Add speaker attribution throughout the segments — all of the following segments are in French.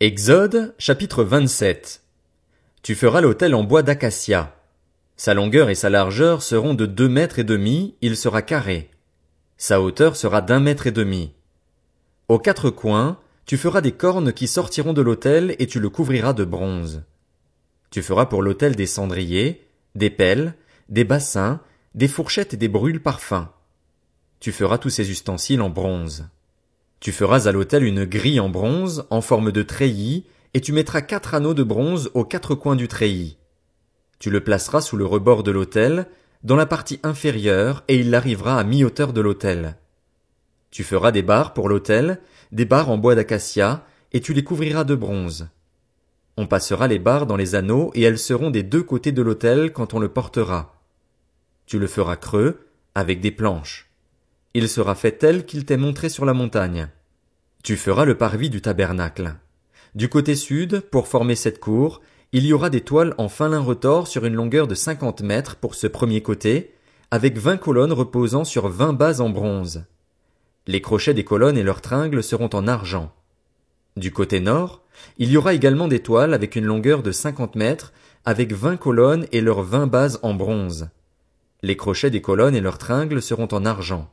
Speaker 1: Exode, chapitre 27. Tu feras l'autel en bois d'acacia. Sa longueur et sa largeur seront de deux mètres et demi, il sera carré. Sa hauteur sera d'un mètre et demi. Aux quatre coins, tu feras des cornes qui sortiront de l'autel et tu le couvriras de bronze. Tu feras pour l'autel des cendriers, des pelles, des bassins, des fourchettes et des brûles parfums. Tu feras tous ces ustensiles en bronze. Tu feras à l'autel une grille en bronze, en forme de treillis, et tu mettras quatre anneaux de bronze aux quatre coins du treillis. Tu le placeras sous le rebord de l'autel, dans la partie inférieure, et il arrivera à mi-hauteur de l'autel. Tu feras des barres pour l'autel, des barres en bois d'acacia, et tu les couvriras de bronze. On passera les barres dans les anneaux, et elles seront des deux côtés de l'autel quand on le portera. Tu le feras creux, avec des planches il sera fait tel qu'il t'est montré sur la montagne. Tu feras le parvis du tabernacle. Du côté sud, pour former cette cour, il y aura des toiles en fin lin retors sur une longueur de cinquante mètres pour ce premier côté, avec vingt colonnes reposant sur vingt bases en bronze. Les crochets des colonnes et leurs tringles seront en argent. Du côté nord, il y aura également des toiles avec une longueur de cinquante mètres, avec vingt colonnes et leurs vingt bases en bronze. Les crochets des colonnes et leurs tringles seront en argent.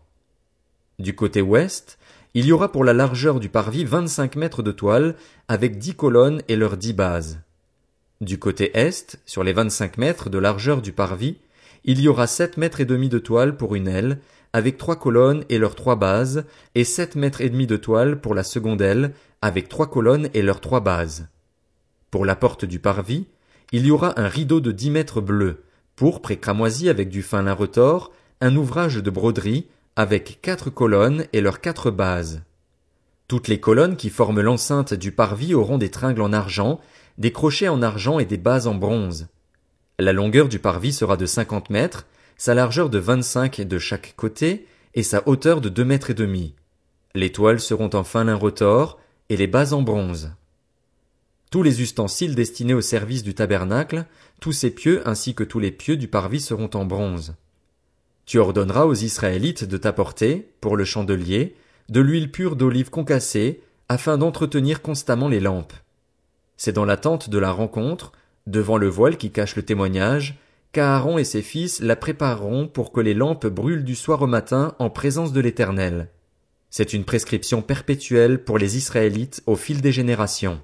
Speaker 1: Du côté ouest, il y aura pour la largeur du parvis vingt-cinq mètres de toile, avec dix colonnes et leurs dix bases. Du côté est, sur les vingt-cinq mètres de largeur du parvis, il y aura sept mètres et demi de toile pour une aile, avec trois colonnes et leurs trois bases, et sept mètres et demi de toile pour la seconde aile, avec trois colonnes et leurs trois bases. Pour la porte du parvis, il y aura un rideau de dix mètres bleu, pourpre et cramoisi avec du fin lin retors, un ouvrage de broderie, avec quatre colonnes et leurs quatre bases. Toutes les colonnes qui forment l'enceinte du parvis auront des tringles en argent, des crochets en argent et des bases en bronze. La longueur du parvis sera de cinquante mètres, sa largeur de vingt-cinq de chaque côté, et sa hauteur de deux mètres et demi. Les toiles seront en fin retors, et les bases en bronze. Tous les ustensiles destinés au service du tabernacle, tous ses pieux ainsi que tous les pieux du parvis seront en bronze. Tu ordonneras aux Israélites de t'apporter, pour le chandelier, de l'huile pure d'olive concassée, afin d'entretenir constamment les lampes. C'est dans la tente de la rencontre, devant le voile qui cache le témoignage, qu'Aaron et ses fils la prépareront pour que les lampes brûlent du soir au matin en présence de l'Éternel. C'est une prescription perpétuelle pour les Israélites au fil des générations.